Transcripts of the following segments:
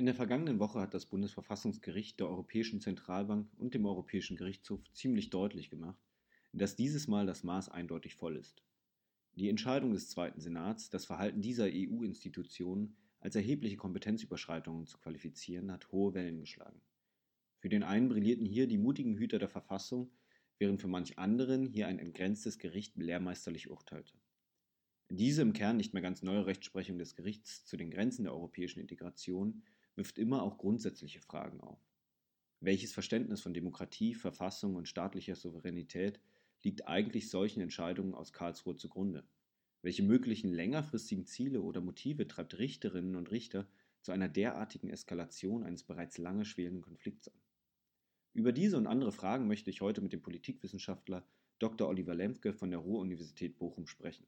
In der vergangenen Woche hat das Bundesverfassungsgericht der Europäischen Zentralbank und dem Europäischen Gerichtshof ziemlich deutlich gemacht, dass dieses Mal das Maß eindeutig voll ist. Die Entscheidung des Zweiten Senats, das Verhalten dieser EU-Institutionen als erhebliche Kompetenzüberschreitungen zu qualifizieren, hat hohe Wellen geschlagen. Für den einen brillierten hier die mutigen Hüter der Verfassung, während für manch anderen hier ein entgrenztes Gericht lehrmeisterlich urteilte. Diese im Kern nicht mehr ganz neue Rechtsprechung des Gerichts zu den Grenzen der europäischen Integration wirft immer auch grundsätzliche Fragen auf. Welches Verständnis von Demokratie, Verfassung und staatlicher Souveränität liegt eigentlich solchen Entscheidungen aus Karlsruhe zugrunde? Welche möglichen längerfristigen Ziele oder Motive treibt Richterinnen und Richter zu einer derartigen Eskalation eines bereits lange schwelenden Konflikts an? Über diese und andere Fragen möchte ich heute mit dem Politikwissenschaftler Dr. Oliver Lemke von der Ruhr-Universität Bochum sprechen.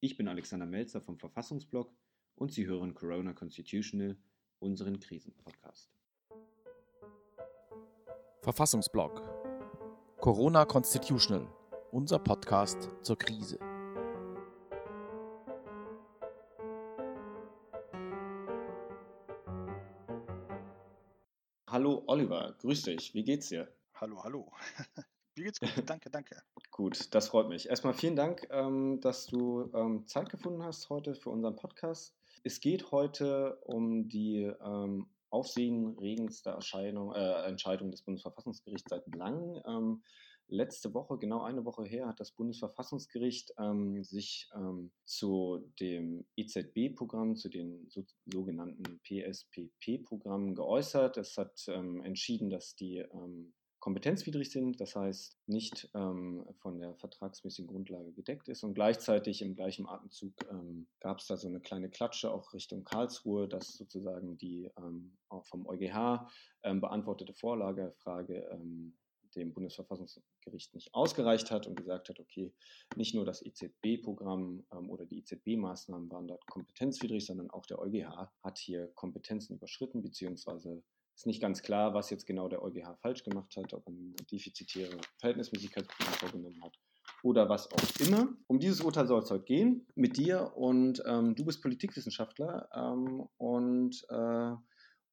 Ich bin Alexander Melzer vom Verfassungsblog und Sie hören Corona Constitutional, unseren Krisenpodcast. Verfassungsblog Corona Constitutional, unser Podcast zur Krise. Hallo Oliver, grüß dich. Wie geht's dir? Hallo, hallo. Mir geht's gut. Danke, danke. Gut, das freut mich. Erstmal vielen Dank, ähm, dass du ähm, Zeit gefunden hast heute für unseren Podcast. Es geht heute um die ähm, aufsehenregendste Erscheinung, äh, Entscheidung des Bundesverfassungsgerichts seit langem. Ähm, letzte Woche, genau eine Woche her, hat das Bundesverfassungsgericht ähm, sich ähm, zu dem EZB-Programm, zu den so, sogenannten PSPP-Programmen geäußert. Es hat ähm, entschieden, dass die ähm, kompetenzwidrig sind, das heißt nicht ähm, von der vertragsmäßigen Grundlage gedeckt ist. Und gleichzeitig im gleichen Atemzug ähm, gab es da so eine kleine Klatsche auch Richtung Karlsruhe, dass sozusagen die ähm, vom EuGH ähm, beantwortete Vorlagefrage ähm, dem Bundesverfassungsgericht nicht ausgereicht hat und gesagt hat, okay, nicht nur das EZB-Programm ähm, oder die EZB-Maßnahmen waren dort kompetenzwidrig, sondern auch der EuGH hat hier Kompetenzen überschritten, beziehungsweise ist nicht ganz klar, was jetzt genau der EuGH falsch gemacht hat, ob eine defizitäre Verhältnismäßigkeitsprüfung vorgenommen hat oder was auch immer. Um dieses Urteil soll es heute gehen mit dir und ähm, du bist Politikwissenschaftler ähm, und äh,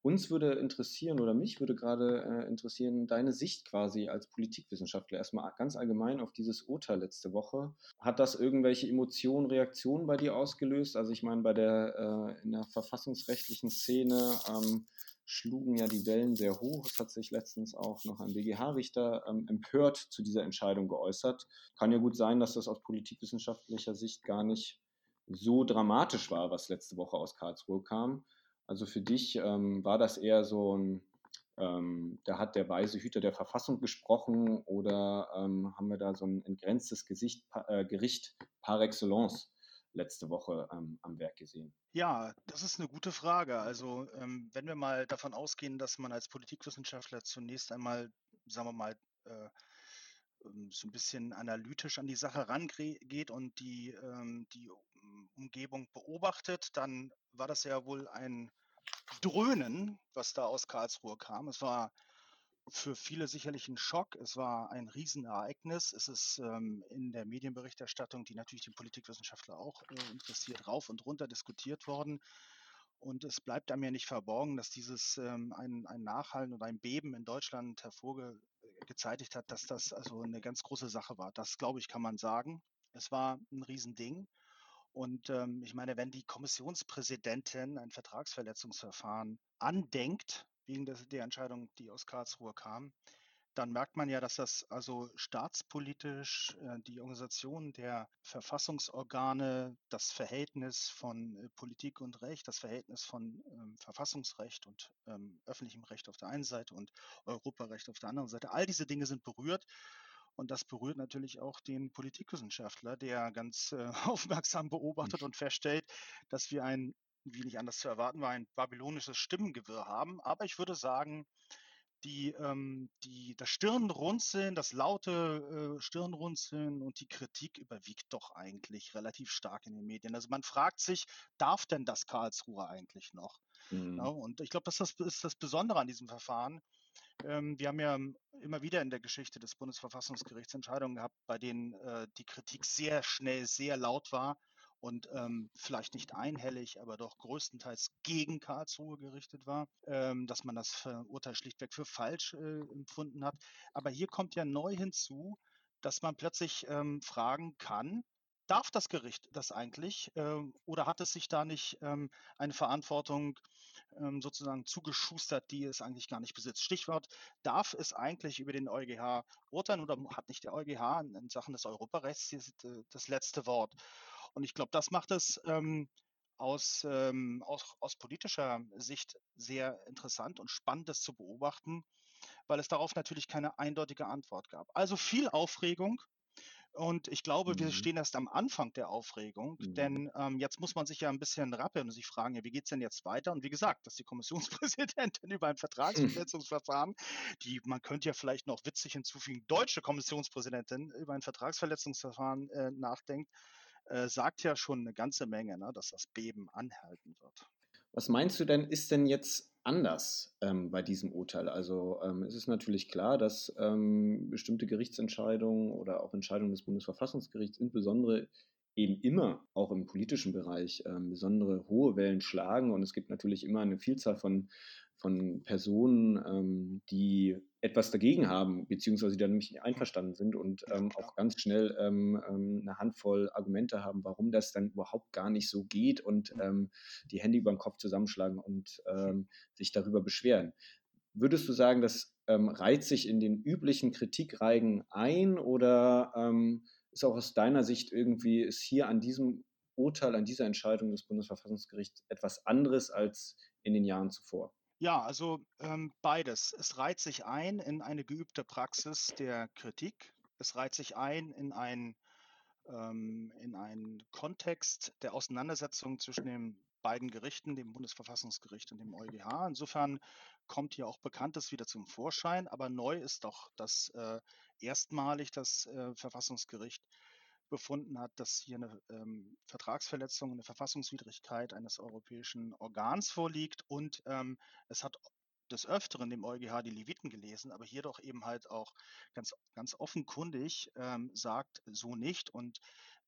uns würde interessieren oder mich würde gerade äh, interessieren, deine Sicht quasi als Politikwissenschaftler erstmal ganz allgemein auf dieses Urteil letzte Woche. Hat das irgendwelche Emotionen, Reaktionen bei dir ausgelöst? Also ich meine, bei der äh, in der verfassungsrechtlichen Szene ähm, schlugen ja die Wellen sehr hoch. Es hat sich letztens auch noch ein BGH-Richter ähm, empört zu dieser Entscheidung geäußert. Kann ja gut sein, dass das aus politikwissenschaftlicher Sicht gar nicht so dramatisch war, was letzte Woche aus Karlsruhe kam. Also für dich ähm, war das eher so ein, ähm, da hat der weise Hüter der Verfassung gesprochen oder ähm, haben wir da so ein entgrenztes Gesicht, äh, Gericht par excellence letzte Woche ähm, am Werk gesehen? Ja, das ist eine gute Frage. Also ähm, wenn wir mal davon ausgehen, dass man als Politikwissenschaftler zunächst einmal, sagen wir mal, äh, ähm, so ein bisschen analytisch an die Sache rangeht und die, ähm, die Umgebung beobachtet, dann war das ja wohl ein Dröhnen, was da aus Karlsruhe kam. Es war für viele sicherlich ein Schock. Es war ein Riesenereignis. Es ist ähm, in der Medienberichterstattung, die natürlich den Politikwissenschaftler auch äh, interessiert, rauf und runter diskutiert worden. Und es bleibt einem ja nicht verborgen, dass dieses ähm, ein, ein Nachhallen und ein Beben in Deutschland hervorgezeitigt hat, dass das also eine ganz große Sache war. Das, glaube ich, kann man sagen. Es war ein Riesending. Und ähm, ich meine, wenn die Kommissionspräsidentin ein Vertragsverletzungsverfahren andenkt, wegen des, der Entscheidung, die aus Karlsruhe kam, dann merkt man ja, dass das also staatspolitisch äh, die Organisation der Verfassungsorgane, das Verhältnis von äh, Politik und Recht, das Verhältnis von ähm, Verfassungsrecht und ähm, öffentlichem Recht auf der einen Seite und Europarecht auf der anderen Seite, all diese Dinge sind berührt. Und das berührt natürlich auch den Politikwissenschaftler, der ganz äh, aufmerksam beobachtet und feststellt, dass wir ein, wie nicht anders zu erwarten war, ein babylonisches Stimmengewirr haben. Aber ich würde sagen, die, ähm, die, das Stirnrunzeln, das laute äh, Stirnrunzeln und die Kritik überwiegt doch eigentlich relativ stark in den Medien. Also man fragt sich, darf denn das Karlsruhe eigentlich noch? Mhm. Ja, und ich glaube, das ist das, ist das Besondere an diesem Verfahren. Ähm, wir haben ja immer wieder in der Geschichte des Bundesverfassungsgerichts Entscheidungen gehabt, bei denen äh, die Kritik sehr schnell, sehr laut war und ähm, vielleicht nicht einhellig, aber doch größtenteils gegen Karlsruhe gerichtet war, ähm, dass man das Urteil schlichtweg für falsch äh, empfunden hat. Aber hier kommt ja neu hinzu, dass man plötzlich ähm, fragen kann, darf das Gericht das eigentlich ähm, oder hat es sich da nicht ähm, eine Verantwortung ähm, sozusagen zugeschustert, die es eigentlich gar nicht besitzt? Stichwort, darf es eigentlich über den EuGH urteilen oder hat nicht der EuGH in Sachen des Europarechts äh, das letzte Wort? Und ich glaube, das macht es ähm, aus, ähm, aus, aus politischer Sicht sehr interessant und spannend, das zu beobachten, weil es darauf natürlich keine eindeutige Antwort gab. Also viel Aufregung, und ich glaube, mhm. wir stehen erst am Anfang der Aufregung, mhm. denn ähm, jetzt muss man sich ja ein bisschen rappeln und sich fragen, ja, wie geht es denn jetzt weiter? Und wie gesagt, dass die Kommissionspräsidentin über ein Vertragsverletzungsverfahren, die man könnte ja vielleicht noch witzig hinzufügen, deutsche Kommissionspräsidentin über ein Vertragsverletzungsverfahren äh, nachdenkt, äh, sagt ja schon eine ganze Menge, ne, dass das Beben anhalten wird. Was meinst du denn, ist denn jetzt anders ähm, bei diesem Urteil? Also ähm, es ist natürlich klar, dass ähm, bestimmte Gerichtsentscheidungen oder auch Entscheidungen des Bundesverfassungsgerichts insbesondere eben immer auch im politischen Bereich ähm, besondere hohe Wellen schlagen und es gibt natürlich immer eine Vielzahl von von Personen, ähm, die etwas dagegen haben, beziehungsweise die damit nicht einverstanden sind und ähm, auch ganz schnell ähm, ähm, eine Handvoll Argumente haben, warum das dann überhaupt gar nicht so geht und mhm. ähm, die Hände über den Kopf zusammenschlagen und ähm, sich darüber beschweren. Würdest du sagen, das reiht sich in den üblichen Kritikreigen ein oder ist auch aus deiner Sicht irgendwie, ist hier an diesem Urteil, an dieser Entscheidung des Bundesverfassungsgerichts etwas anderes als in den Jahren zuvor? Ja, also ähm, beides. Es reiht sich ein in eine geübte Praxis der Kritik. Es reiht sich ein in ein ähm, in einen Kontext der Auseinandersetzung zwischen den beiden Gerichten, dem Bundesverfassungsgericht und dem EuGH. Insofern kommt hier auch Bekanntes wieder zum Vorschein, aber neu ist doch, dass äh, erstmalig das äh, Verfassungsgericht befunden hat, dass hier eine ähm, Vertragsverletzung, eine Verfassungswidrigkeit eines europäischen Organs vorliegt und ähm, es hat des Öfteren dem EuGH die Leviten gelesen, aber hier doch eben halt auch ganz, ganz offenkundig ähm, sagt, so nicht und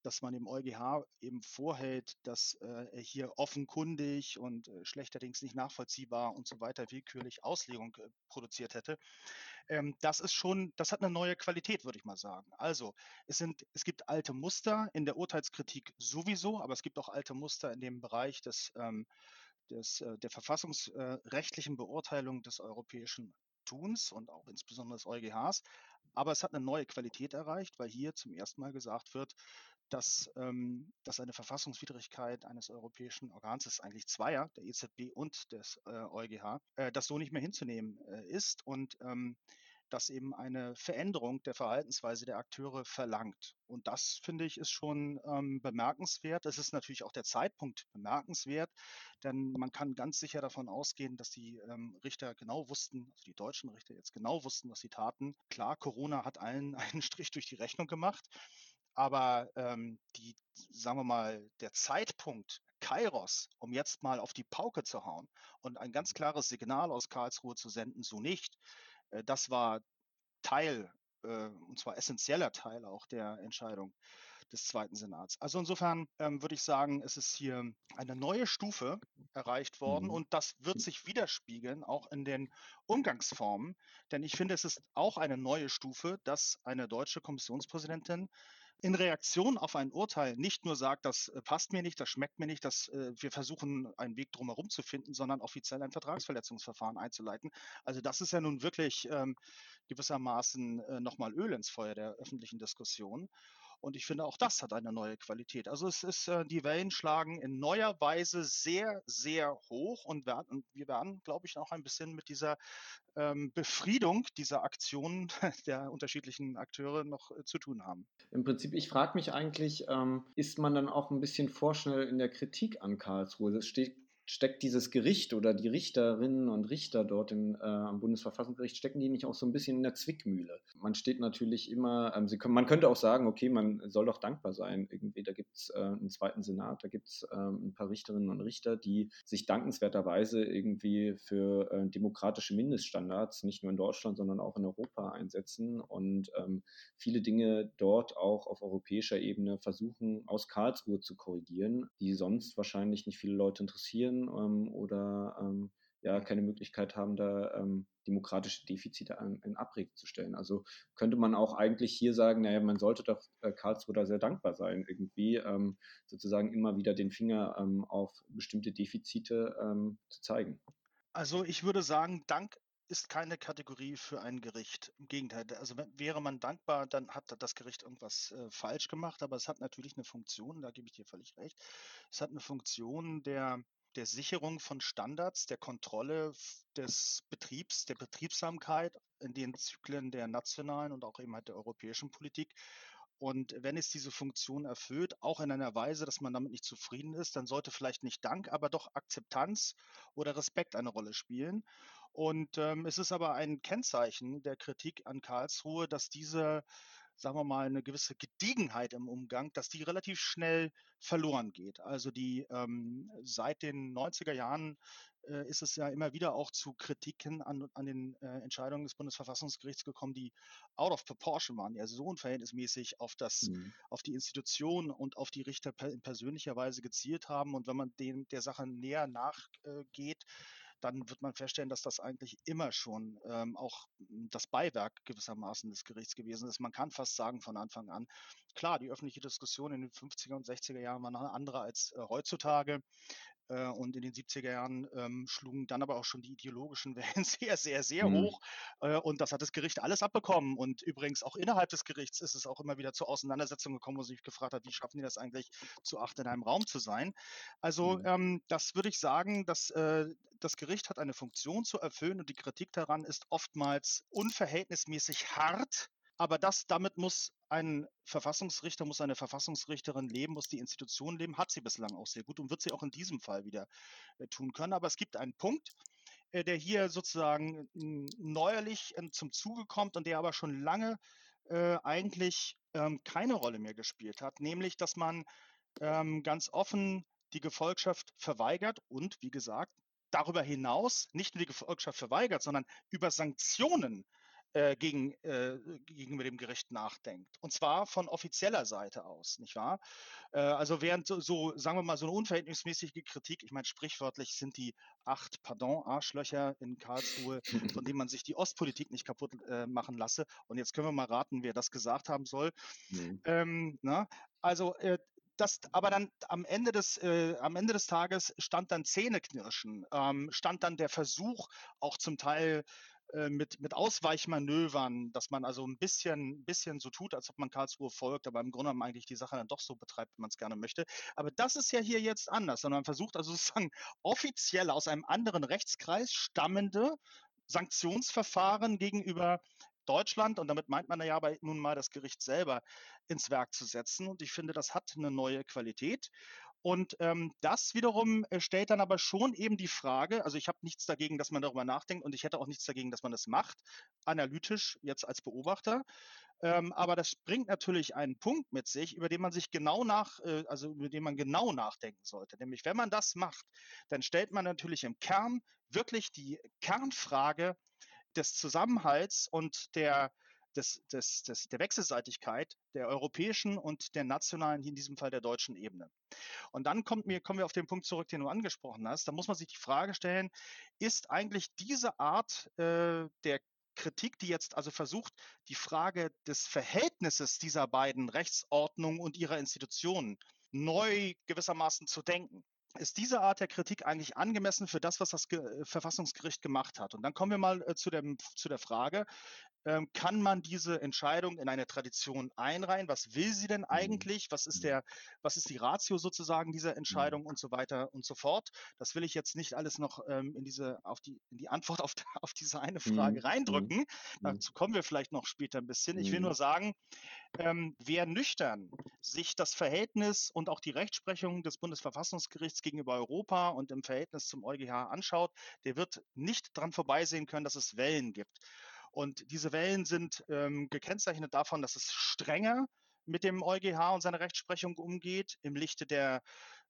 dass man dem EuGH eben vorhält, dass äh, er hier offenkundig und äh, schlechterdings nicht nachvollziehbar und so weiter willkürlich Auslegung äh, produziert hätte. Ähm, das ist schon, das hat eine neue Qualität, würde ich mal sagen. Also es sind, es gibt alte Muster in der Urteilskritik sowieso, aber es gibt auch alte Muster in dem Bereich des, ähm, des äh, der verfassungsrechtlichen Beurteilung des europäischen Tuns und auch insbesondere des EuGHs. Aber es hat eine neue Qualität erreicht, weil hier zum ersten Mal gesagt wird, dass, ähm, dass eine Verfassungswidrigkeit eines europäischen Organs, das ist eigentlich zweier, der EZB und des äh, EuGH, äh, das so nicht mehr hinzunehmen äh, ist und ähm, dass eben eine Veränderung der Verhaltensweise der Akteure verlangt. Und das, finde ich, ist schon ähm, bemerkenswert. Es ist natürlich auch der Zeitpunkt bemerkenswert, denn man kann ganz sicher davon ausgehen, dass die ähm, Richter genau wussten, also die deutschen Richter jetzt genau wussten, was sie taten. Klar, Corona hat allen einen Strich durch die Rechnung gemacht. Aber ähm, die, sagen wir mal, der Zeitpunkt, Kairos, um jetzt mal auf die Pauke zu hauen und ein ganz klares Signal aus Karlsruhe zu senden, so nicht, äh, das war Teil, äh, und zwar essentieller Teil auch der Entscheidung des Zweiten Senats. Also insofern ähm, würde ich sagen, es ist hier eine neue Stufe erreicht worden mhm. und das wird sich widerspiegeln auch in den Umgangsformen, denn ich finde, es ist auch eine neue Stufe, dass eine deutsche Kommissionspräsidentin in Reaktion auf ein Urteil nicht nur sagt, das äh, passt mir nicht, das schmeckt mir nicht, dass äh, wir versuchen, einen Weg drumherum zu finden, sondern offiziell ein Vertragsverletzungsverfahren einzuleiten. Also das ist ja nun wirklich ähm, gewissermaßen äh, nochmal Öl ins Feuer der öffentlichen Diskussion. Und ich finde, auch das hat eine neue Qualität. Also es ist, äh, die Wellen schlagen in neuer Weise sehr, sehr hoch und, werden, wir werden, glaube ich, auch ein bisschen mit dieser ähm, Befriedung dieser Aktionen der unterschiedlichen Akteure noch äh, zu tun haben. Im Prinzip, ich frage mich eigentlich, ähm, ist man dann auch ein bisschen vorschnell in der Kritik an Karlsruhe? Es steht steckt dieses Gericht oder die Richterinnen und Richter dort in, äh, am Bundesverfassungsgericht, stecken die nicht auch so ein bisschen in der Zwickmühle? Man steht natürlich immer, ähm, können, man könnte auch sagen, okay, man soll doch dankbar sein. Irgendwie, da gibt es äh, einen zweiten Senat, da gibt es äh, ein paar Richterinnen und Richter, die sich dankenswerterweise irgendwie für äh, demokratische Mindeststandards, nicht nur in Deutschland, sondern auch in Europa einsetzen und ähm, viele Dinge dort auch auf europäischer Ebene versuchen, aus Karlsruhe zu korrigieren, die sonst wahrscheinlich nicht viele Leute interessieren ähm, oder ähm, ja keine Möglichkeit haben, da ähm, demokratische Defizite an, in Abrede zu stellen. Also könnte man auch eigentlich hier sagen, naja, man sollte doch äh, Karlsruhe da sehr dankbar sein, irgendwie ähm, sozusagen immer wieder den Finger ähm, auf bestimmte Defizite ähm, zu zeigen. Also ich würde sagen, Dank ist keine Kategorie für ein Gericht. Im Gegenteil, also wäre man dankbar, dann hat das Gericht irgendwas äh, falsch gemacht, aber es hat natürlich eine Funktion, da gebe ich dir völlig recht. Es hat eine Funktion der der Sicherung von Standards, der Kontrolle des Betriebs, der Betriebsamkeit in den Zyklen der nationalen und auch eben halt der europäischen Politik. Und wenn es diese Funktion erfüllt, auch in einer Weise, dass man damit nicht zufrieden ist, dann sollte vielleicht nicht Dank, aber doch Akzeptanz oder Respekt eine Rolle spielen. Und ähm, es ist aber ein Kennzeichen der Kritik an Karlsruhe, dass diese sagen wir mal, eine gewisse Gediegenheit im Umgang, dass die relativ schnell verloren geht. Also die ähm, seit den 90er Jahren äh, ist es ja immer wieder auch zu Kritiken an, an den äh, Entscheidungen des Bundesverfassungsgerichts gekommen, die out of proportion waren, ja so unverhältnismäßig auf das, mhm. auf die Institution und auf die Richter per, in persönlicher Weise gezielt haben. Und wenn man dem der Sache näher nachgeht, dann wird man feststellen, dass das eigentlich immer schon ähm, auch das Beiwerk gewissermaßen des Gerichts gewesen ist. Man kann fast sagen von Anfang an, klar, die öffentliche Diskussion in den 50er und 60er Jahren war eine andere als äh, heutzutage. Äh, und in den 70er Jahren ähm, schlugen dann aber auch schon die ideologischen Wellen sehr, sehr, sehr mhm. hoch. Äh, und das hat das Gericht alles abbekommen. Und übrigens auch innerhalb des Gerichts ist es auch immer wieder zur Auseinandersetzung gekommen, wo sich gefragt hat, wie schaffen die das eigentlich, zu acht in einem Raum zu sein. Also mhm. ähm, das würde ich sagen, dass äh, das Gericht hat eine Funktion zu erfüllen und die Kritik daran ist oftmals unverhältnismäßig hart aber das, damit muss ein Verfassungsrichter, muss eine Verfassungsrichterin leben, muss die Institution leben, hat sie bislang auch sehr gut und wird sie auch in diesem Fall wieder äh, tun können. Aber es gibt einen Punkt, äh, der hier sozusagen neuerlich äh, zum Zuge kommt und der aber schon lange äh, eigentlich ähm, keine Rolle mehr gespielt hat, nämlich dass man ähm, ganz offen die Gefolgschaft verweigert und, wie gesagt, darüber hinaus nicht nur die Gefolgschaft verweigert, sondern über Sanktionen äh, gegen, äh, gegenüber dem Gericht nachdenkt. Und zwar von offizieller Seite aus, nicht wahr? Äh, also während so, so, sagen wir mal, so eine unverhältnismäßige Kritik, ich meine, sprichwörtlich sind die acht, pardon, Arschlöcher in Karlsruhe, von denen man sich die Ostpolitik nicht kaputt äh, machen lasse. Und jetzt können wir mal raten, wer das gesagt haben soll. Mhm. Ähm, na, also äh, das, aber dann am Ende des, äh, am Ende des Tages stand dann Zähneknirschen, ähm, stand dann der Versuch, auch zum Teil äh, mit, mit Ausweichmanövern, dass man also ein bisschen, bisschen so tut, als ob man Karlsruhe folgt, aber im Grunde genommen eigentlich die Sache dann doch so betreibt, wie man es gerne möchte. Aber das ist ja hier jetzt anders, sondern man versucht also sozusagen offiziell aus einem anderen Rechtskreis stammende Sanktionsverfahren gegenüber Deutschland, und damit meint man ja aber nun mal das Gericht selber, ins Werk zu setzen. Und ich finde, das hat eine neue Qualität. Und ähm, das wiederum äh, stellt dann aber schon eben die Frage, also ich habe nichts dagegen, dass man darüber nachdenkt und ich hätte auch nichts dagegen, dass man das macht, analytisch jetzt als Beobachter. Ähm, aber das bringt natürlich einen Punkt mit sich, über den man sich genau nach, äh, also über den man genau nachdenken sollte. Nämlich, wenn man das macht, dann stellt man natürlich im Kern wirklich die Kernfrage des Zusammenhalts und der des, des, des, der Wechselseitigkeit der europäischen und der nationalen, in diesem Fall der deutschen Ebene. Und dann kommt mir, kommen wir auf den Punkt zurück, den du angesprochen hast. Da muss man sich die Frage stellen, ist eigentlich diese Art äh, der Kritik, die jetzt also versucht, die Frage des Verhältnisses dieser beiden Rechtsordnungen und ihrer Institutionen neu gewissermaßen zu denken ist diese Art der Kritik eigentlich angemessen für das, was das Ge Verfassungsgericht gemacht hat? Und dann kommen wir mal äh, zu, dem, zu der Frage, ähm, kann man diese Entscheidung in eine Tradition einreihen? Was will sie denn Mhm. eigentlich? Was ist der, was ist die Ratio sozusagen dieser Mhm. Entscheidung und so weiter und so fort? Das will ich jetzt nicht alles noch ähm, in diese, auf die, in die Antwort auf, auf diese eine Frage Mhm. Mhm. reindrücken. Mhm. Dazu kommen wir vielleicht noch später ein bisschen. Ich will Mhm. nur sagen, ähm, wer nüchtern sich das Verhältnis und auch die Rechtsprechung des Bundesverfassungsgerichts gegenüber Europa und im Verhältnis zum EuGH anschaut, der wird nicht dran vorbeisehen können, dass es Wellen gibt. Und diese Wellen sind ähm, gekennzeichnet davon, dass es strenger mit dem EuGH und seiner Rechtsprechung umgeht, im Lichte der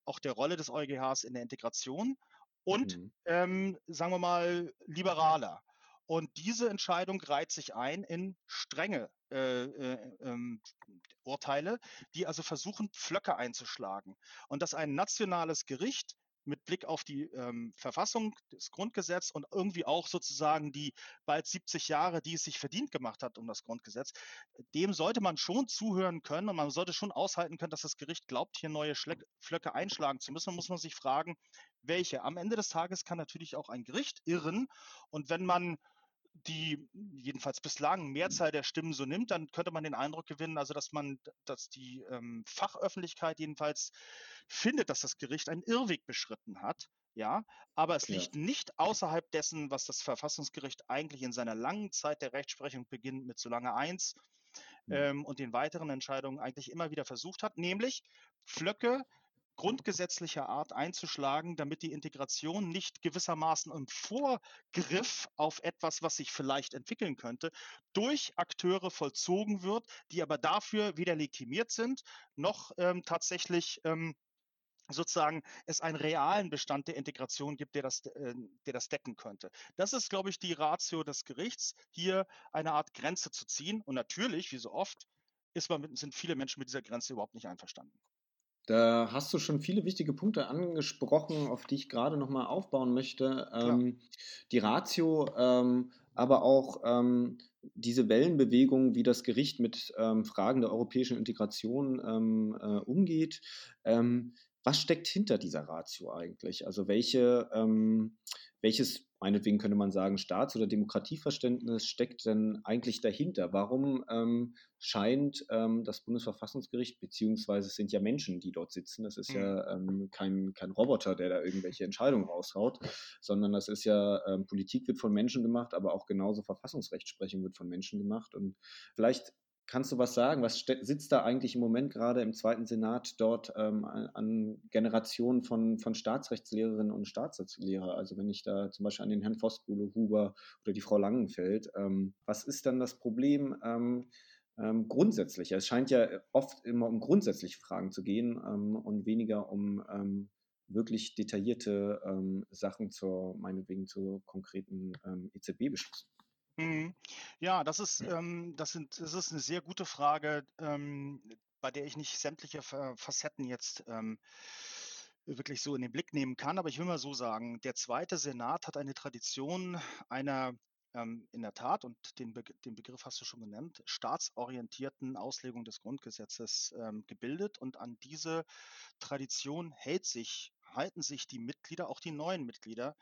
auch der Rolle des EuGHs in der Integration und Mhm. ähm, sagen wir mal liberaler. Und diese Entscheidung reiht sich ein in strenge äh, äh, ähm, Urteile, die also versuchen, Pflöcke einzuschlagen. Und dass ein nationales Gericht mit Blick auf die ähm, Verfassung, das Grundgesetz und irgendwie auch sozusagen die bald 70 Jahre, die es sich verdient gemacht hat um das Grundgesetz, dem sollte man schon zuhören können und man sollte schon aushalten können, dass das Gericht glaubt, hier neue Schleck, Flöcke einschlagen zu müssen. Dann muss man sich fragen, welche. Am Ende des Tages kann natürlich auch ein Gericht irren und wenn man die jedenfalls bislang Mehrzahl der Stimmen so nimmt, dann könnte man den Eindruck gewinnen, also dass man, dass die ähm, Fachöffentlichkeit jedenfalls findet, dass das Gericht einen Irrweg beschritten hat. Ja, aber es Ja. liegt nicht außerhalb dessen, was das Verfassungsgericht eigentlich in seiner langen Zeit der Rechtsprechung beginnt mit Solange 1 Mhm. ähm, und den weiteren Entscheidungen eigentlich immer wieder versucht hat, nämlich Flöcke grundgesetzlicher Art einzuschlagen, damit die Integration nicht gewissermaßen im Vorgriff auf etwas, was sich vielleicht entwickeln könnte, durch Akteure vollzogen wird, die aber dafür weder legitimiert sind, noch ähm, tatsächlich ähm, sozusagen es einen realen Bestand der Integration gibt, der das, äh, der das decken könnte. Das ist, glaube ich, die Ratio des Gerichts, hier eine Art Grenze zu ziehen. Und natürlich, wie so oft, ist man sind viele Menschen mit dieser Grenze überhaupt nicht einverstanden. Da hast du schon viele wichtige Punkte angesprochen, auf die ich gerade nochmal aufbauen möchte. Ähm, die Ratio, ähm, aber auch ähm, diese Wellenbewegung, wie das Gericht mit ähm, Fragen der europäischen Integration ähm, äh, umgeht. Was steckt hinter dieser Ratio eigentlich? Also welche, ähm, welches, meinetwegen könnte man sagen, Staats- oder Demokratieverständnis steckt denn eigentlich dahinter? Warum ähm, scheint ähm, das Bundesverfassungsgericht, beziehungsweise es sind ja Menschen, die dort sitzen, das ist Mhm. ja ähm, kein, kein Roboter, der da irgendwelche Entscheidungen raushaut, sondern das ist ja, ähm, Politik wird von Menschen gemacht, aber auch genauso Verfassungsrechtsprechung wird von Menschen gemacht. Und vielleicht Kannst du was sagen? Was sitzt da eigentlich im Moment gerade im zweiten Senat dort ähm, an, Generationen von, von Staatsrechtslehrerinnen und Staatsrechtslehrer? Also wenn ich da zum Beispiel an den Herrn Voskuhle, Huber oder die Frau Langenfeld, ähm, was ist dann das Problem ähm, ähm, grundsätzlich? Es scheint ja oft immer um grundsätzliche Fragen zu gehen ähm, und weniger um ähm, wirklich detaillierte Sachen zur, meinetwegen zu konkreten EZB-Beschlüssen. Mhm. Ja, das ist, ähm, das sind, das ist eine sehr gute Frage, ähm, bei der ich nicht sämtliche Fa- Facetten jetzt ähm, wirklich so in den Blick nehmen kann. Aber ich will mal so sagen, der zweite Senat hat eine Tradition einer ähm, in der Tat, und den, Be den Begriff hast du schon genannt, staatsorientierten Auslegung des Grundgesetzes ähm, gebildet. Und an diese Tradition hält sich, halten sich die Mitglieder, auch die neuen Mitglieder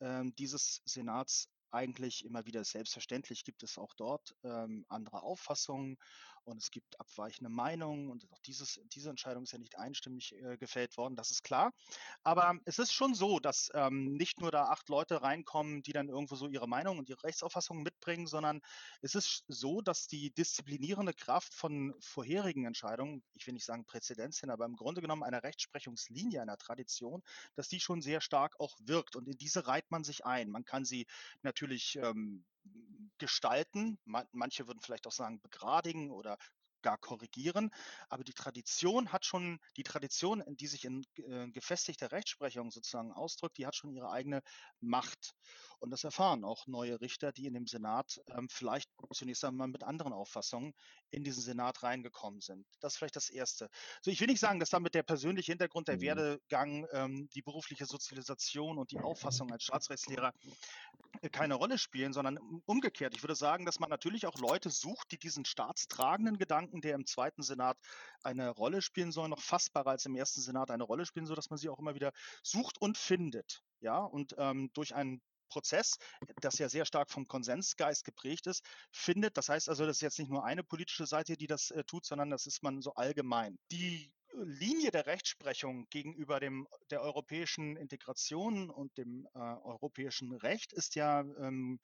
ähm, dieses Senats eigentlich immer wieder selbstverständlich gibt es auch dort ähm, andere Auffassungen und es gibt abweichende Meinungen und auch dieses, diese Entscheidung ist ja nicht einstimmig äh, gefällt worden, das ist klar. Aber es ist schon so, dass ähm, nicht nur da acht Leute reinkommen, die dann irgendwo so ihre Meinung und ihre Rechtsauffassung mitbringen, sondern es ist so, dass die disziplinierende Kraft von vorherigen Entscheidungen, ich will nicht sagen Präzedenzien, aber im Grunde genommen einer Rechtsprechungslinie, einer Tradition, dass die schon sehr stark auch wirkt und in diese reiht man sich ein. Man kann sie natürlich ähm, gestalten. Man, manche würden vielleicht auch sagen begradigen oder gar korrigieren. Aber die Tradition hat schon, die Tradition, die sich in äh, gefestigter Rechtsprechung sozusagen ausdrückt, die hat schon ihre eigene Macht. Und das erfahren auch neue Richter, die in dem Senat ähm, vielleicht zunächst einmal mit anderen Auffassungen in diesen Senat reingekommen sind. Das ist vielleicht das Erste. So, ich will nicht sagen, dass damit der persönliche Hintergrund, der Mhm. Werdegang, ähm, die berufliche Sozialisation und die Auffassung als Staatsrechtslehrer äh, keine Rolle spielen, sondern um- umgekehrt. Ich würde sagen, dass man natürlich auch Leute sucht, die diesen staatstragenden Gedanken, der im zweiten Senat eine Rolle spielen soll, noch fassbarer als im ersten Senat eine Rolle spielen soll, dass man sie auch immer wieder sucht und findet. Ja, und ähm, durch ein Prozess, das ja sehr stark vom Konsensgeist geprägt ist, findet. Das heißt also, das ist jetzt nicht nur eine politische Seite, die das äh, tut, sondern das ist man so allgemein. Die Linie der Rechtsprechung gegenüber dem, der europäischen Integration und dem äh, europäischen Recht ist ja ähm,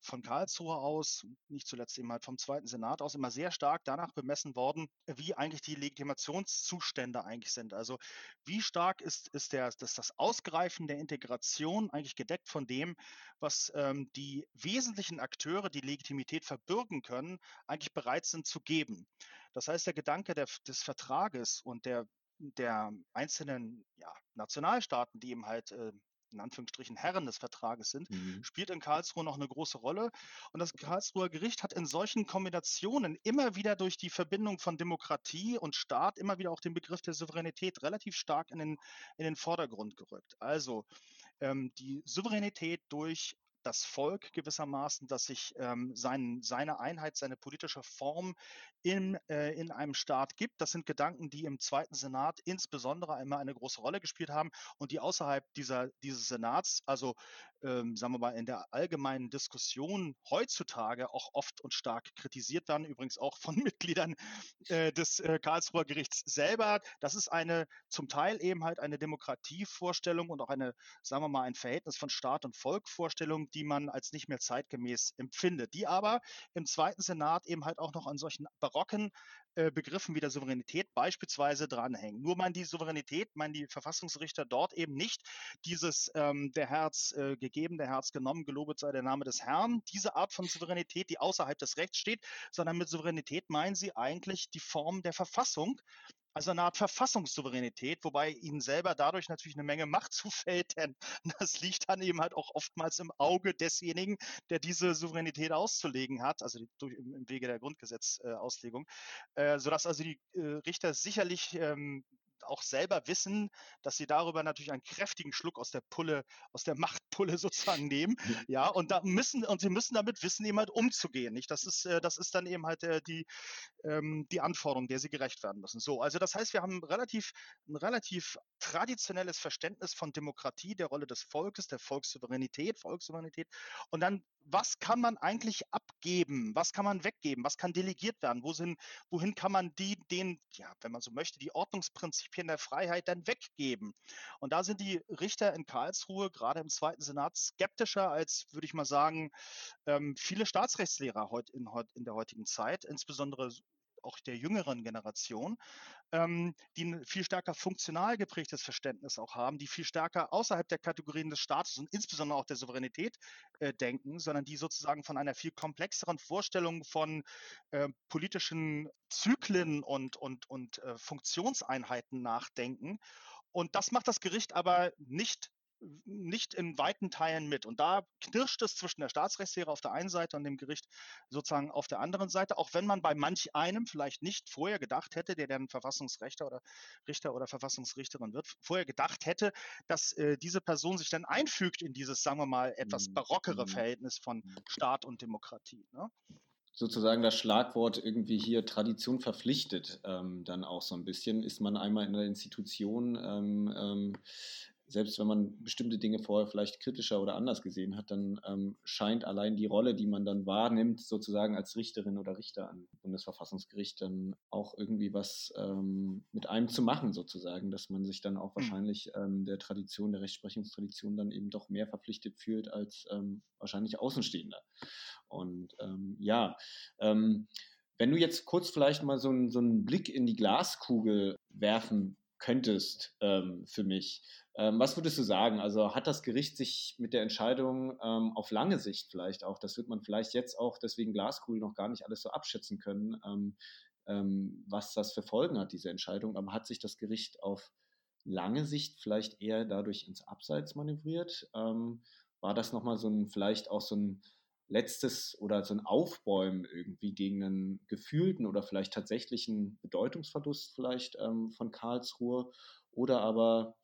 von Karlsruhe aus, nicht zuletzt eben halt vom Zweiten Senat aus, immer sehr stark danach bemessen worden, wie eigentlich die Legitimationszustände eigentlich sind. Also wie stark ist, ist der, das, das Ausgreifen der Integration eigentlich gedeckt von dem, was ähm, die wesentlichen Akteure, die Legitimität verbürgen können, eigentlich bereit sind zu geben. Das heißt, der Gedanke der, des Vertrages und der, der einzelnen ja, Nationalstaaten, die eben halt äh, in Anführungsstrichen Herren des Vertrages sind, mhm. spielt in Karlsruhe noch eine große Rolle. Und das Karlsruher Gericht hat in solchen Kombinationen immer wieder durch die Verbindung von Demokratie und Staat immer wieder auch den Begriff der Souveränität relativ stark in den, in den Vordergrund gerückt. Also ähm, die Souveränität durch das Volk gewissermaßen, dass sich ähm, sein, seine Einheit, seine politische Form in, äh, in einem Staat gibt. Das sind Gedanken, die im Zweiten Senat insbesondere immer eine große Rolle gespielt haben und die außerhalb dieser, dieses Senats, also ähm, sagen wir mal in der allgemeinen Diskussion heutzutage auch oft und stark kritisiert werden, übrigens auch von Mitgliedern äh, des äh, Karlsruher Gerichts selber. Das ist eine zum Teil eben halt eine Demokratievorstellung und auch eine, sagen wir mal, ein Verhältnis von Staat und Volk Vorstellung, die man als nicht mehr zeitgemäß empfindet, die aber im Zweiten Senat eben halt auch noch an solchen barocken äh, Begriffen wie der Souveränität beispielsweise dranhängen. Nur meinen die Souveränität, meinen die Verfassungsrichter dort eben nicht dieses ähm, der Herz äh, gegeben, der Herz genommen, gelobet sei der Name des Herrn, diese Art von Souveränität, die außerhalb des Rechts steht, sondern mit Souveränität meinen sie eigentlich die Form der Verfassung, also eine Art Verfassungssouveränität, wobei ihnen selber dadurch natürlich eine Menge Macht zufällt, denn das liegt dann eben halt auch oftmals im Auge desjenigen, der diese Souveränität auszulegen hat, also durch, im, Wege der Grundgesetzauslegung, äh, äh, sodass also die äh, Richter sicherlich ähm, auch selber wissen, dass sie darüber natürlich einen kräftigen Schluck aus der Pulle, aus der Machtpulle sozusagen nehmen. Ja, und da müssen, und sie müssen damit wissen, eben halt umzugehen. Nicht? Das ist, äh, das ist dann eben halt äh, die, ähm, die Anforderung, der sie gerecht werden müssen. So, also das heißt, wir haben relativ, ein relativ traditionelles Verständnis von Demokratie, der Rolle des Volkes, der Volkssouveränität, Volkssouveränität. Und dann, was kann man eigentlich abgeben? Was kann man weggeben? Was kann delegiert werden? Wohin, wohin kann man die, den, ja, wenn man so möchte, die Ordnungsprinzipien der Freiheit dann weggeben? Und da sind die Richter in Karlsruhe, gerade im Zweiten Senat, skeptischer als, würde ich mal sagen, ähm, viele Staatsrechtslehrer heut in, in der heutigen Zeit, insbesondere auch der jüngeren Generation, ähm, die ein viel stärker funktional geprägtes Verständnis auch haben, die viel stärker außerhalb der Kategorien des Staates und insbesondere auch der Souveränität äh, denken, sondern die sozusagen von einer viel komplexeren Vorstellung von äh, politischen Zyklen und, und, und äh, Funktionseinheiten nachdenken. Und das macht das Gericht aber nicht nicht in weiten Teilen mit. Und da knirscht es zwischen der Staatsrechtslehre auf der einen Seite und dem Gericht sozusagen auf der anderen Seite, auch wenn man bei manch einem vielleicht nicht vorher gedacht hätte, der dann Verfassungsrechter oder Richter oder Verfassungsrichterin wird, vorher gedacht hätte, dass äh, diese Person sich dann einfügt in dieses, sagen wir mal, etwas mhm. barockere mhm. Verhältnis von mhm. Staat und Demokratie. Ne? sozusagen das Schlagwort irgendwie hier Tradition verpflichtet, ähm, dann auch so ein bisschen. Ist man einmal in der Institution ähm, ähm, selbst wenn man bestimmte Dinge vorher vielleicht kritischer oder anders gesehen hat, dann ähm, scheint allein die Rolle, die man dann wahrnimmt, sozusagen als Richterin oder Richter am Bundesverfassungsgericht, dann auch irgendwie was ähm, mit einem zu machen, sozusagen, dass man sich dann auch hm. wahrscheinlich ähm, der Tradition, der Rechtsprechungstradition dann eben doch mehr verpflichtet fühlt als ähm, wahrscheinlich Außenstehender. Und ähm, ja, ähm, wenn du jetzt kurz vielleicht mal so, ein, so einen Blick in die Glaskugel werfen könntest ähm, für mich. Ähm, was würdest du sagen? Also hat das Gericht sich mit der Entscheidung ähm, auf lange Sicht vielleicht auch, das wird man vielleicht jetzt auch deswegen Glaskugel noch gar nicht alles so abschätzen können, ähm, ähm, was das für Folgen hat, diese Entscheidung, aber hat sich das Gericht auf lange Sicht vielleicht eher dadurch ins Abseits manövriert? Ähm, war das nochmal so ein, vielleicht auch so ein letztes oder so ein Aufbäumen irgendwie gegen einen gefühlten oder vielleicht tatsächlichen Bedeutungsverlust vielleicht ähm, von Karlsruhe oder aber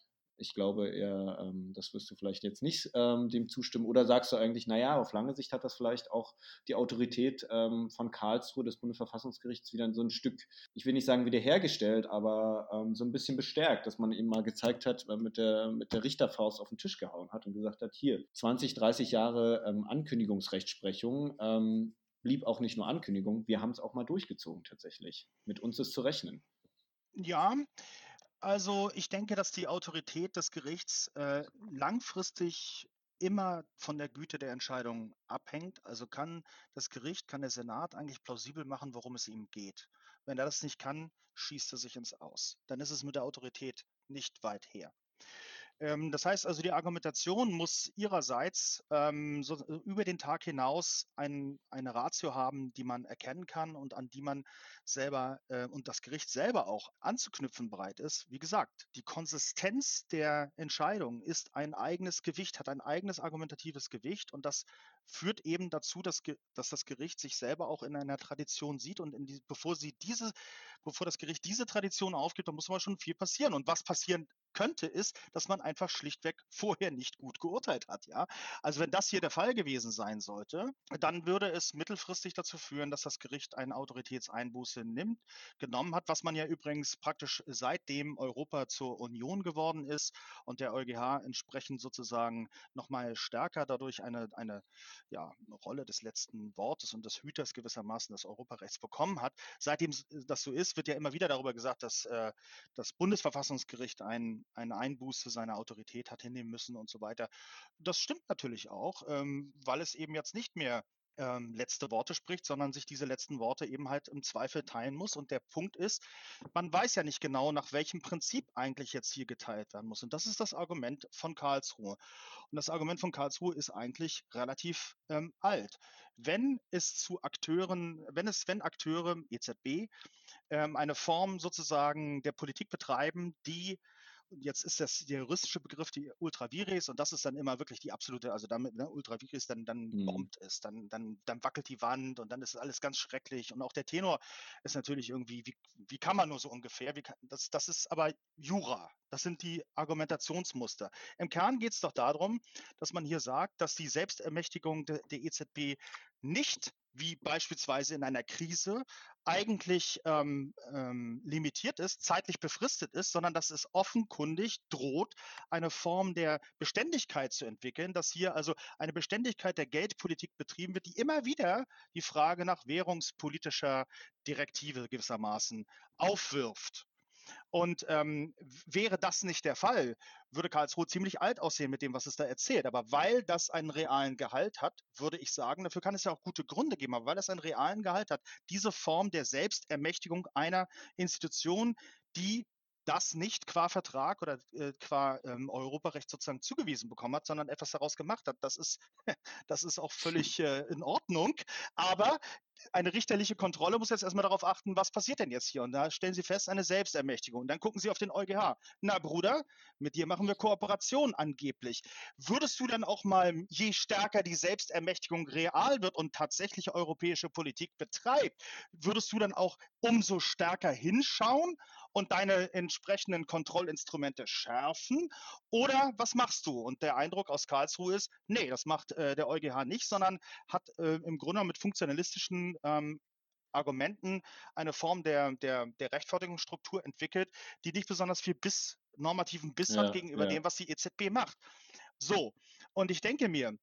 Ich glaube eher, ähm, das wirst du vielleicht jetzt nicht ähm, dem zustimmen. Oder sagst du eigentlich, naja, auf lange Sicht hat das vielleicht auch die Autorität ähm, von Karlsruhe, des Bundesverfassungsgerichts, wieder so ein Stück, ich will nicht sagen wiederhergestellt, aber ähm, so ein bisschen bestärkt, dass man eben mal gezeigt hat, äh, mit der, mit der Richterfaust auf den Tisch gehauen hat und gesagt hat, hier, 20, 30 Jahre ähm, Ankündigungsrechtsprechung, ähm, blieb auch nicht nur Ankündigung, wir haben es auch mal durchgezogen tatsächlich. Mit uns ist zu rechnen. Ja, also ich denke, dass die Autorität des Gerichts äh, langfristig immer von der Güte der Entscheidung abhängt. Also kann das Gericht, kann der Senat eigentlich plausibel machen, worum es ihm geht. Wenn er das nicht kann, schießt er sich ins Aus. Dann ist es mit der Autorität nicht weit her. Ähm, das heißt also, die Argumentation muss ihrerseits ähm, so, äh, über den Tag hinaus ein, eine Ratio haben, die man erkennen kann und an die man selber äh, und das Gericht selber auch anzuknüpfen bereit ist. Wie gesagt, die Konsistenz der Entscheidung ist ein eigenes Gewicht, hat ein eigenes argumentatives Gewicht und das führt eben dazu, dass, dass das Gericht sich selber auch in einer Tradition sieht und die, bevor sie diese, bevor das Gericht diese Tradition aufgibt, da muss aber schon viel passieren. Und was passieren könnte, ist, dass man einfach schlichtweg vorher nicht gut geurteilt hat. Ja? Also wenn das hier der Fall gewesen sein sollte, dann würde es mittelfristig dazu führen, dass das Gericht eine Autoritätseinbuße nimmt, genommen hat, was man ja übrigens praktisch seitdem Europa zur Union geworden ist und der EuGH entsprechend sozusagen nochmal stärker dadurch eine, eine ja, Rolle des letzten Wortes und des Hüters gewissermaßen des Europarechts bekommen hat. Seitdem das so ist, wird ja immer wieder darüber gesagt, dass äh, das Bundesverfassungsgericht ein eine Einbuße seiner Autorität hat hinnehmen müssen und so weiter. Das stimmt natürlich auch, ähm, weil es eben jetzt nicht mehr ähm, letzte Worte spricht, sondern sich diese letzten Worte eben halt im Zweifel teilen muss. Und der Punkt ist, man weiß ja nicht genau, nach welchem Prinzip eigentlich jetzt hier geteilt werden muss. Und das ist das Argument von Karlsruhe. Und das Argument von Karlsruhe ist eigentlich relativ ähm, alt. Wenn es zu Akteuren, wenn es, wenn Akteure, EZB, ähm, eine Form sozusagen der Politik betreiben, die jetzt ist das der juristische Begriff die Ultraviris und das ist dann immer wirklich die absolute, also damit ne, Ultraviris, dann, dann mhm. bombt es, dann, dann, dann wackelt die Wand und dann ist alles ganz schrecklich und auch der Tenor ist natürlich irgendwie, wie, wie kann man nur so ungefähr, wie kann, das, das ist aber Jura, das sind die Argumentationsmuster. Im Kern geht es doch darum, dass man hier sagt, dass die Selbstermächtigung de, der EZB nicht wie beispielsweise in einer Krise eigentlich ähm, ähm, limitiert ist, zeitlich befristet ist, sondern dass es offenkundig droht, eine Form der Beständigkeit zu entwickeln, dass hier also eine Beständigkeit der Geldpolitik betrieben wird, die immer wieder die Frage nach währungspolitischer Direktive gewissermaßen aufwirft. Und ähm, wäre das nicht der Fall, würde Karlsruhe ziemlich alt aussehen mit dem, was es da erzählt. Aber weil das einen realen Gehalt hat, würde ich sagen, dafür kann es ja auch gute Gründe geben, aber weil es einen realen Gehalt hat, diese Form der Selbstermächtigung einer Institution, die das nicht qua Vertrag oder äh, qua ähm, Europarecht sozusagen zugewiesen bekommen hat, sondern etwas daraus gemacht hat. Das ist, das ist auch völlig äh, in Ordnung. Aber eine richterliche Kontrolle muss jetzt erstmal darauf achten, was passiert denn jetzt hier? Und da stellen Sie fest, eine Selbstermächtigung. Und dann gucken Sie auf den EuGH. Na, Bruder, mit dir machen wir Kooperation angeblich. Würdest du dann auch mal, je stärker die Selbstermächtigung real wird und tatsächlich europäische Politik betreibt, würdest du dann auch umso stärker hinschauen und deine entsprechenden Kontrollinstrumente schärfen? Oder was machst du? Und der Eindruck aus Karlsruhe ist, nee, das macht äh, der EuGH nicht, sondern hat äh, im Grunde mit funktionalistischen ähm, Argumenten eine Form der, der, der Rechtfertigungsstruktur entwickelt, die nicht besonders viel Biss, normativen Biss ja, hat gegenüber ja. dem, was die EZB macht. So, und ich denke mir,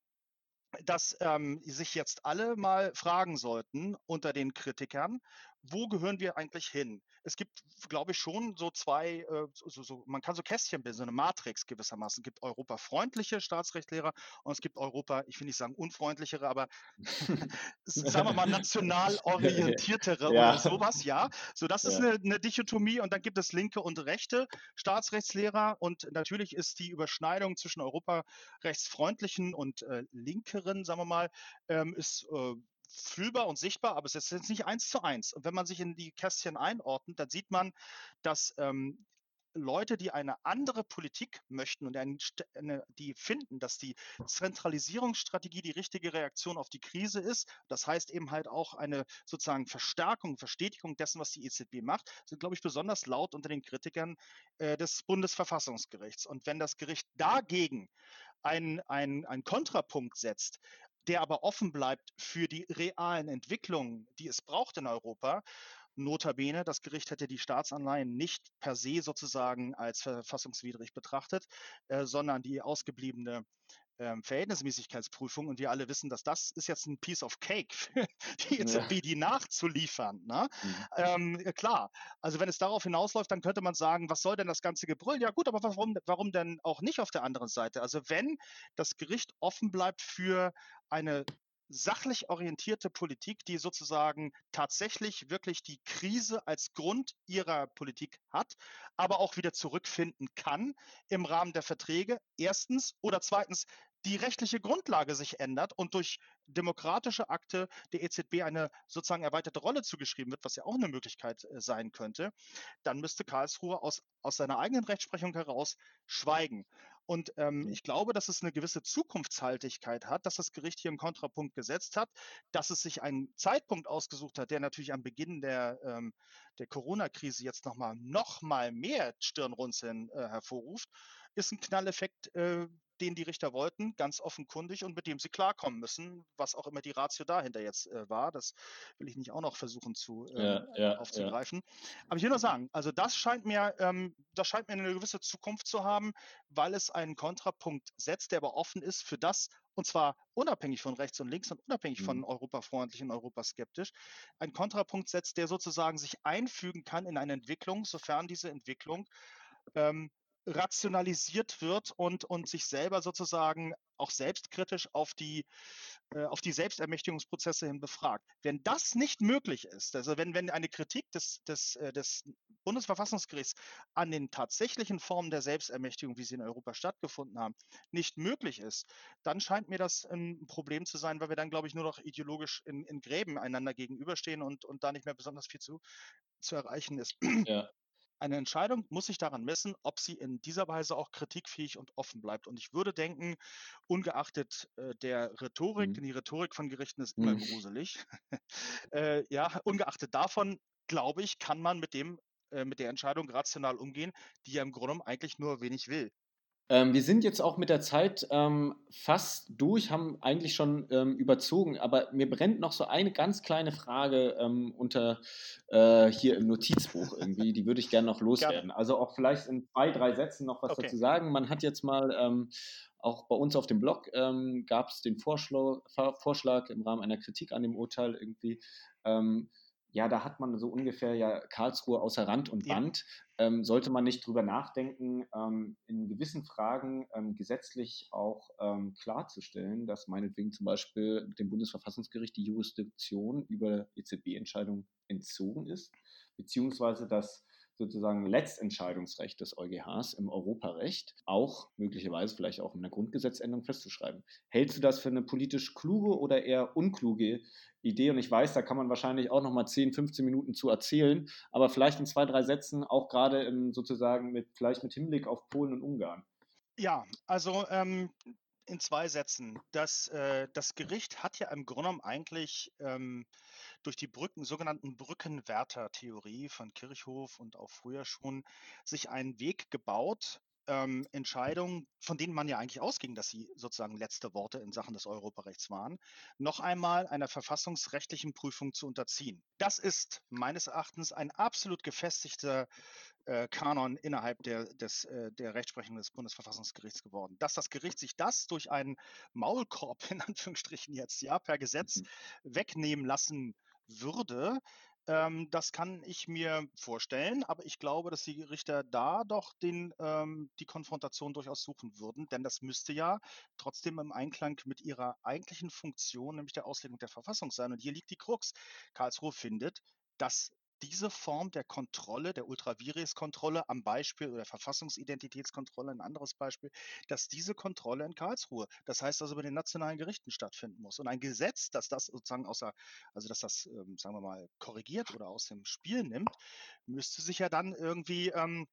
dass ähm, sich jetzt alle mal fragen sollten unter den Kritikern, wo gehören wir eigentlich hin? Es gibt, glaube ich, schon so zwei, äh, so, so, man kann so Kästchen bilden, so eine Matrix gewissermaßen. Es gibt europafreundliche Staatsrechtslehrer und es gibt Europa, ich will nicht sagen unfreundlichere, aber sagen wir mal national orientiertere ja. oder sowas, ja. So, das ja. ist eine, eine Dichotomie und dann gibt es linke und rechte Staatsrechtslehrer und natürlich ist die Überschneidung zwischen europarechtsfreundlichen und äh, linkeren, sagen wir mal, ähm, ist äh, fühlbar und sichtbar, aber es ist jetzt nicht eins zu eins. Und wenn man sich in die Kästchen einordnet, dann sieht man, dass ähm, Leute, die eine andere Politik möchten und eine, die finden, dass die Zentralisierungsstrategie die richtige Reaktion auf die Krise ist, das heißt eben halt auch eine sozusagen Verstärkung, Verstetigung dessen, was die EZB macht, sind, glaube ich, besonders laut unter den Kritikern äh, des Bundesverfassungsgerichts. Und wenn das Gericht dagegen einen ein Kontrapunkt setzt, der aber offen bleibt für die realen Entwicklungen, die es braucht in Europa, Notabene, das Gericht hätte die Staatsanleihen nicht per se sozusagen als verfassungswidrig betrachtet, äh, sondern die ausgebliebene ähm, Verhältnismäßigkeitsprüfung. Und wir alle wissen, dass das ist jetzt ein Piece of Cake für die EZB, ja. die nachzuliefern. Ne? Mhm. Ähm, klar, also wenn es darauf hinausläuft, dann könnte man sagen, was soll denn das ganze Gebrüll? Ja gut, aber warum, warum denn auch nicht auf der anderen Seite? Also wenn das Gericht offen bleibt für eine sachlich orientierte Politik, die sozusagen tatsächlich wirklich die Krise als Grund ihrer Politik hat, aber auch wieder zurückfinden kann im Rahmen der Verträge. Erstens oder zweitens die rechtliche Grundlage sich ändert und durch demokratische Akte der EZB eine sozusagen erweiterte Rolle zugeschrieben wird, was ja auch eine Möglichkeit äh, sein könnte, dann müsste Karlsruhe aus, aus seiner eigenen Rechtsprechung heraus schweigen. Und ähm, ich glaube, dass es eine gewisse Zukunftshaltigkeit hat, dass das Gericht hier einen Kontrapunkt gesetzt hat, dass es sich einen Zeitpunkt ausgesucht hat, der natürlich am Beginn der, ähm, der Corona-Krise jetzt nochmal noch mal mehr Stirnrunzeln äh, hervorruft, ist ein Knalleffekt, äh, den die Richter wollten, ganz offenkundig und mit dem sie klarkommen müssen, was auch immer die Ratio dahinter jetzt äh, war. Das will ich nicht auch noch versuchen zu äh, ja, ja, aufzugreifen. Ja. Aber ich will nur sagen, also das scheint mir, ähm, das scheint mir eine gewisse Zukunft zu haben, weil es einen Kontrapunkt setzt, der aber offen ist für das, und zwar unabhängig von rechts und links und unabhängig mhm. von europafreundlich und europaskeptisch, ein Kontrapunkt setzt, der sozusagen sich einfügen kann in eine Entwicklung, sofern diese Entwicklung ähm, rationalisiert wird und, und sich selber sozusagen auch selbstkritisch auf die, äh, auf die Selbstermächtigungsprozesse hin befragt. Wenn das nicht möglich ist, also wenn, wenn eine Kritik des, des, äh, des Bundesverfassungsgerichts an den tatsächlichen Formen der Selbstermächtigung, wie sie in Europa stattgefunden haben, nicht möglich ist, dann scheint mir das ein Problem zu sein, weil wir dann, glaube ich, nur noch ideologisch in, in Gräben einander gegenüberstehen und, und da nicht mehr besonders viel zu, zu erreichen ist. Ja. Eine Entscheidung muss sich daran messen, ob sie in dieser Weise auch kritikfähig und offen bleibt. Und ich würde denken, ungeachtet äh, der Rhetorik, mhm. denn die Rhetorik von Gerichten ist immer mhm. gruselig, äh, ja, ungeachtet davon, glaube ich, kann man mit dem äh, mit der Entscheidung rational umgehen, die ja im Grunde eigentlich nur wenig will. Ähm, wir sind jetzt auch mit der Zeit ähm, fast durch, haben eigentlich schon ähm, überzogen, aber mir brennt noch so eine ganz kleine Frage ähm, unter äh, hier im Notizbuch irgendwie, die würde ich gerne noch loswerden. Also auch vielleicht in zwei, drei Sätzen noch was okay. dazu sagen. Man hat jetzt mal ähm, auch bei uns auf dem Blog ähm, gab es den Vorschlag, Vorschlag im Rahmen einer Kritik an dem Urteil irgendwie ja, da hat man so ungefähr ja Karlsruhe außer Rand und Band. Ja. Ähm, sollte man nicht drüber nachdenken, ähm, in gewissen Fragen ähm, gesetzlich auch ähm, klarzustellen, dass meinetwegen zum Beispiel dem Bundesverfassungsgericht die Jurisdiktion über EZB-Entscheidungen entzogen ist, beziehungsweise dass sozusagen Letztentscheidungsrecht des EuGHs im Europarecht auch möglicherweise vielleicht auch in der Grundgesetzänderung festzuschreiben. Hältst du das für eine politisch kluge oder eher unkluge Idee? Und ich weiß, da kann man wahrscheinlich auch noch mal 10, 15 Minuten zu erzählen, aber vielleicht in zwei, drei Sätzen auch gerade im, sozusagen mit vielleicht mit Hinblick auf Polen und Ungarn. Ja, also ähm, in zwei Sätzen. Das, äh, das Gericht hat ja im Grunde genommen eigentlich ähm, durch die Brücken, sogenannten Brückenwärter-Theorie von Kirchhoff und auch früher schon sich einen Weg gebaut, ähm, Entscheidungen, von denen man ja eigentlich ausging, dass sie sozusagen letzte Worte in Sachen des Europarechts waren, noch einmal einer verfassungsrechtlichen Prüfung zu unterziehen. Das ist meines Erachtens ein absolut gefestigter äh, Kanon innerhalb der, des, äh, der Rechtsprechung des Bundesverfassungsgerichts geworden. Dass das Gericht sich das durch einen Maulkorb in Anführungsstrichen jetzt ja per Gesetz mhm. wegnehmen lassen würde. Ähm, das kann ich mir vorstellen, aber ich glaube, dass die Richter da doch den, ähm, die Konfrontation durchaus suchen würden, denn das müsste ja trotzdem im Einklang mit ihrer eigentlichen Funktion, nämlich der Auslegung der Verfassung sein. Und hier liegt die Krux. Karlsruhe findet, dass diese Form der Kontrolle, der Ultravirus-Kontrolle am Beispiel oder Verfassungsidentitätskontrolle, ein anderes Beispiel, dass diese Kontrolle in Karlsruhe, das heißt also bei den nationalen Gerichten stattfinden muss. Und ein Gesetz, das das sozusagen außer, also dass das, ähm, sagen wir mal, korrigiert oder aus dem Spiel nimmt, müsste sich ja dann irgendwie ähm,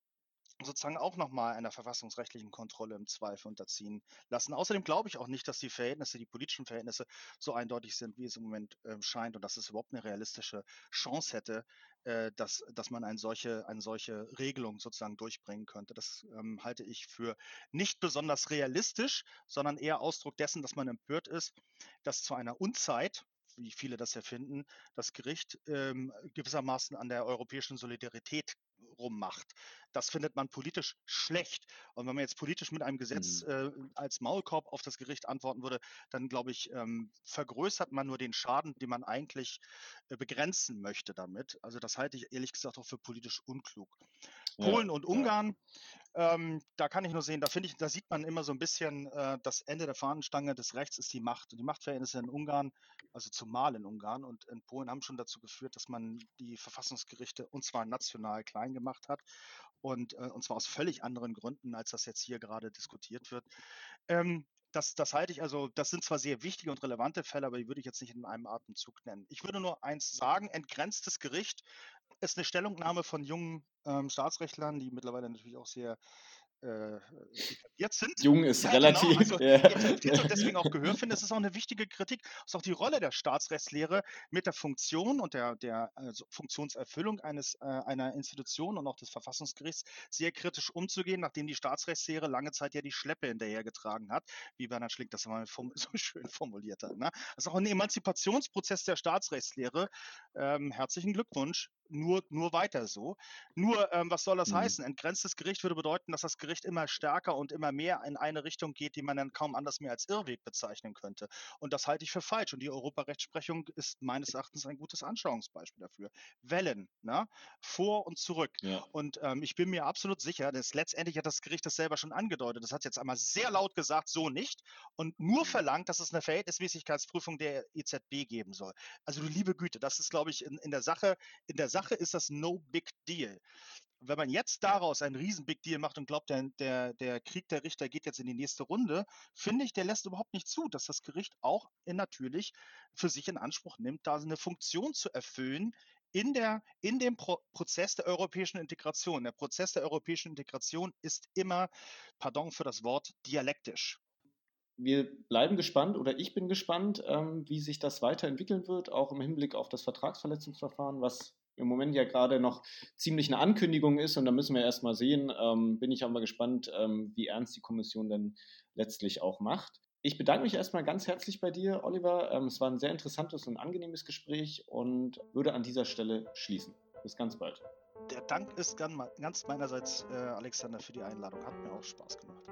sozusagen auch nochmal einer verfassungsrechtlichen Kontrolle im Zweifel unterziehen lassen. Außerdem glaube ich auch nicht, dass die Verhältnisse, die politischen Verhältnisse so eindeutig sind, wie es im Moment äh, scheint und dass es überhaupt eine realistische Chance hätte, äh, dass, dass man eine solche, eine solche Regelung sozusagen durchbringen könnte. Das ähm, halte ich für nicht besonders realistisch, sondern eher Ausdruck dessen, dass man empört ist, dass zu einer Unzeit, wie viele das erfinden, das Gericht ähm, gewissermaßen an der europäischen Solidarität rummacht. Das findet man politisch schlecht. Und wenn man jetzt politisch mit einem Gesetz mhm. äh, als Maulkorb auf das Gericht antworten würde, dann glaube ich, ähm, vergrößert man nur den Schaden, den man eigentlich äh, begrenzen möchte damit. Also das halte ich ehrlich gesagt auch für politisch unklug. Ja, Polen und Ungarn, ähm, da kann ich nur sehen, da finde ich, da sieht man immer so ein bisschen, äh, das Ende der Fahnenstange des Rechts ist die Macht. Und die Machtverhältnisse in Ungarn, also zumal in Ungarn und in Polen, haben schon dazu geführt, dass man die Verfassungsgerichte und zwar national klein gemacht hat. Und, äh, und zwar aus völlig anderen Gründen, als das jetzt hier gerade diskutiert wird. Ähm, das, das halte ich also, das sind zwar sehr wichtige und relevante Fälle, aber die würde ich jetzt nicht in einem Atemzug nennen. Ich würde nur eins sagen, entgrenztes Gericht ist eine Stellungnahme von jungen ähm, Staatsrechtlern, die mittlerweile natürlich auch sehr äh, etabliert sind. Jung ist ja, genau, relativ. Genau, also ja. etabliert und deswegen auch Gehör finde. Es ist auch eine wichtige Kritik. Es ist auch die Rolle der Staatsrechtslehre mit der Funktion und der, der also Funktionserfüllung eines, äh, einer Institution und auch des Verfassungsgerichts sehr kritisch umzugehen, nachdem die Staatsrechtslehre lange Zeit ja die Schleppe hinterhergetragen hat, wie Bernhard Schlick das mal so schön formuliert hat. Ne? Das ist auch ein Emanzipationsprozess der Staatsrechtslehre. Ähm, herzlichen Glückwunsch nur, nur weiter so. Nur, ähm, was soll das mhm. heißen? Entgrenztes Gericht würde bedeuten, dass das Gericht immer stärker und immer mehr in eine Richtung geht, die man dann kaum anders mehr als Irrweg bezeichnen könnte. Und das halte ich für falsch. Und die Europarechtsprechung ist meines Erachtens ein gutes Anschauungsbeispiel dafür. Wellen, ne? vor und zurück. Ja. Und ähm, ich bin mir absolut sicher, dass letztendlich hat das Gericht das selber schon angedeutet. Das hat jetzt einmal sehr laut gesagt, so nicht. Und nur mhm. verlangt, dass es eine Verhältnismäßigkeitsprüfung der EZB geben soll. Also du liebe Güte, das ist, glaube ich, in, in der Sache, in der Sache ist das no big deal. Wenn man jetzt daraus einen riesen Big Deal macht und glaubt, der, der, der Krieg der Richter geht jetzt in die nächste Runde, finde ich, der lässt überhaupt nicht zu, dass das Gericht auch natürlich für sich in Anspruch nimmt, da eine Funktion zu erfüllen, in, der, in dem Pro Prozess der europäischen Integration. Der Prozess der europäischen Integration ist immer, pardon für das Wort, dialektisch wir bleiben gespannt oder ich bin gespannt, ähm, wie sich das weiterentwickeln wird, auch im Hinblick auf das Vertragsverletzungsverfahren, was im Moment ja gerade noch ziemlich eine Ankündigung ist und da müssen wir erstmal sehen, ähm, bin ich auch mal gespannt, ähm, wie ernst die Kommission denn letztlich auch macht. Ich bedanke mich erstmal ganz herzlich bei dir, Oliver. Ähm, es war ein sehr interessantes und angenehmes Gespräch und würde an dieser Stelle schließen. Bis ganz bald. Der Dank ist ganz meinerseits, äh, Alexander, für die Einladung. Hat mir auch Spaß gemacht.